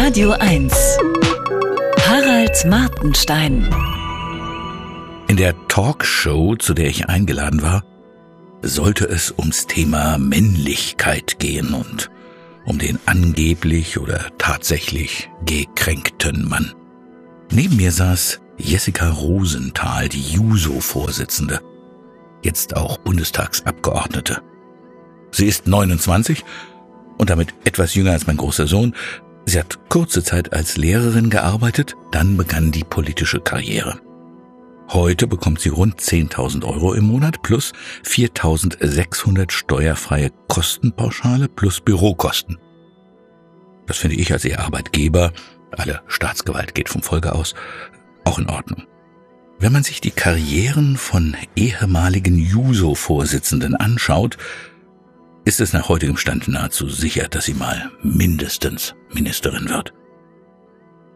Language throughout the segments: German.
Radio 1. Harald Martenstein. In der Talkshow, zu der ich eingeladen war, sollte es ums Thema Männlichkeit gehen und um den angeblich oder tatsächlich gekränkten Mann. Neben mir saß Jessica Rosenthal, die Juso-Vorsitzende, jetzt auch Bundestagsabgeordnete. Sie ist 29 und damit etwas jünger als mein großer Sohn. Sie hat kurze Zeit als Lehrerin gearbeitet, dann begann die politische Karriere. Heute bekommt sie rund 10.000 Euro im Monat plus 4.600 steuerfreie Kostenpauschale plus Bürokosten. Das finde ich als ihr Arbeitgeber, alle Staatsgewalt geht vom Folge aus, auch in Ordnung. Wenn man sich die Karrieren von ehemaligen Juso-Vorsitzenden anschaut, ist es nach heutigem Stand nahezu sicher, dass sie mal mindestens Ministerin wird.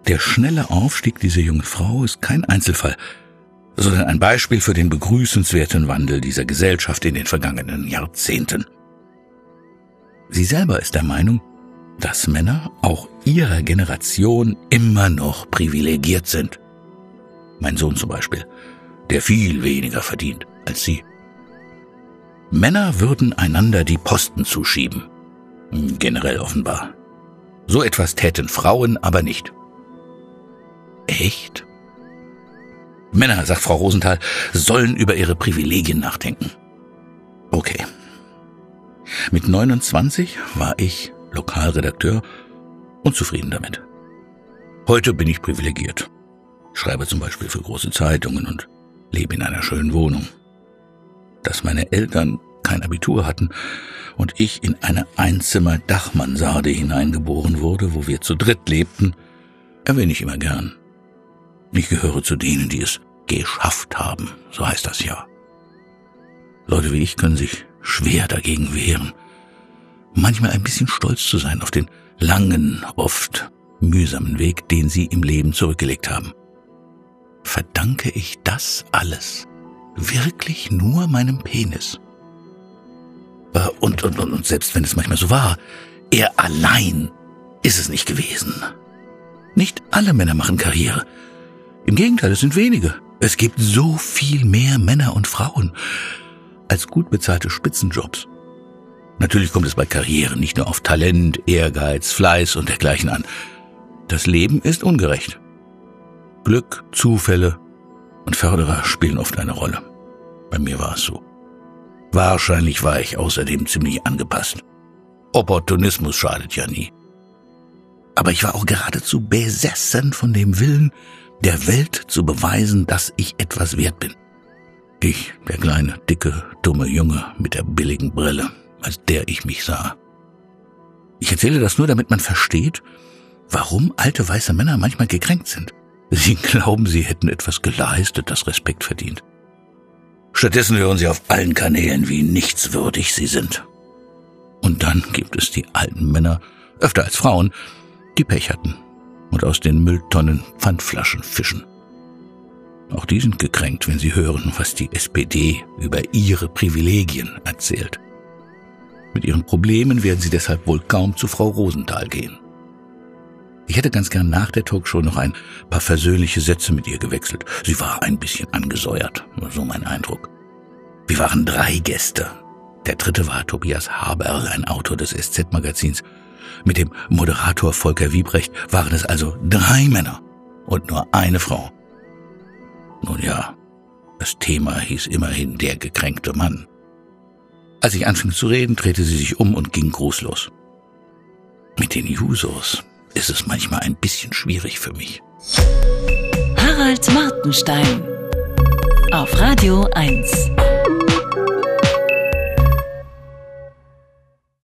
Der schnelle Aufstieg dieser jungen Frau ist kein Einzelfall, sondern ein Beispiel für den begrüßenswerten Wandel dieser Gesellschaft in den vergangenen Jahrzehnten. Sie selber ist der Meinung, dass Männer auch ihrer Generation immer noch privilegiert sind. Mein Sohn zum Beispiel, der viel weniger verdient als sie. Männer würden einander die Posten zuschieben. Generell offenbar. So etwas täten Frauen aber nicht. Echt? Männer, sagt Frau Rosenthal, sollen über ihre Privilegien nachdenken. Okay. Mit 29 war ich Lokalredakteur und zufrieden damit. Heute bin ich privilegiert. Schreibe zum Beispiel für große Zeitungen und lebe in einer schönen Wohnung. Dass meine Eltern kein Abitur hatten und ich in eine Einzimmer-Dachmansarde hineingeboren wurde, wo wir zu dritt lebten, erwähne ich immer gern. Ich gehöre zu denen, die es geschafft haben, so heißt das ja. Leute wie ich können sich schwer dagegen wehren. Manchmal ein bisschen stolz zu sein auf den langen, oft mühsamen Weg, den sie im Leben zurückgelegt haben. Verdanke ich das alles wirklich nur meinem Penis? Äh, und, und, und, und selbst wenn es manchmal so war, er allein ist es nicht gewesen. Nicht alle Männer machen Karriere. Im Gegenteil, es sind wenige. Es gibt so viel mehr Männer und Frauen als gut bezahlte Spitzenjobs. Natürlich kommt es bei Karrieren nicht nur auf Talent, Ehrgeiz, Fleiß und dergleichen an. Das Leben ist ungerecht. Glück, Zufälle und Förderer spielen oft eine Rolle. Bei mir war es so. Wahrscheinlich war ich außerdem ziemlich angepasst. Opportunismus schadet ja nie. Aber ich war auch geradezu besessen von dem Willen, der Welt zu beweisen, dass ich etwas wert bin. Ich, der kleine, dicke, dumme Junge mit der billigen Brille, als der ich mich sah. Ich erzähle das nur, damit man versteht, warum alte weiße Männer manchmal gekränkt sind. Sie glauben, sie hätten etwas geleistet, das Respekt verdient. Stattdessen hören sie auf allen Kanälen, wie nichtswürdig sie sind. Und dann gibt es die alten Männer, öfter als Frauen, die Pech hatten und aus den Mülltonnen Pfandflaschen fischen. Auch die sind gekränkt, wenn sie hören, was die SPD über ihre Privilegien erzählt. Mit ihren Problemen werden sie deshalb wohl kaum zu Frau Rosenthal gehen. Ich hätte ganz gern nach der Talkshow noch ein paar versöhnliche Sätze mit ihr gewechselt. Sie war ein bisschen angesäuert, so mein Eindruck. Wir waren drei Gäste. Der dritte war Tobias Haberl, ein Autor des SZ-Magazins. Mit dem Moderator Volker Wiebrecht waren es also drei Männer und nur eine Frau. Nun ja, das Thema hieß immerhin der gekränkte Mann. Als ich anfing zu reden, drehte sie sich um und ging grußlos. Mit den Jusos ist es manchmal ein bisschen schwierig für mich. Harald Martenstein auf Radio 1.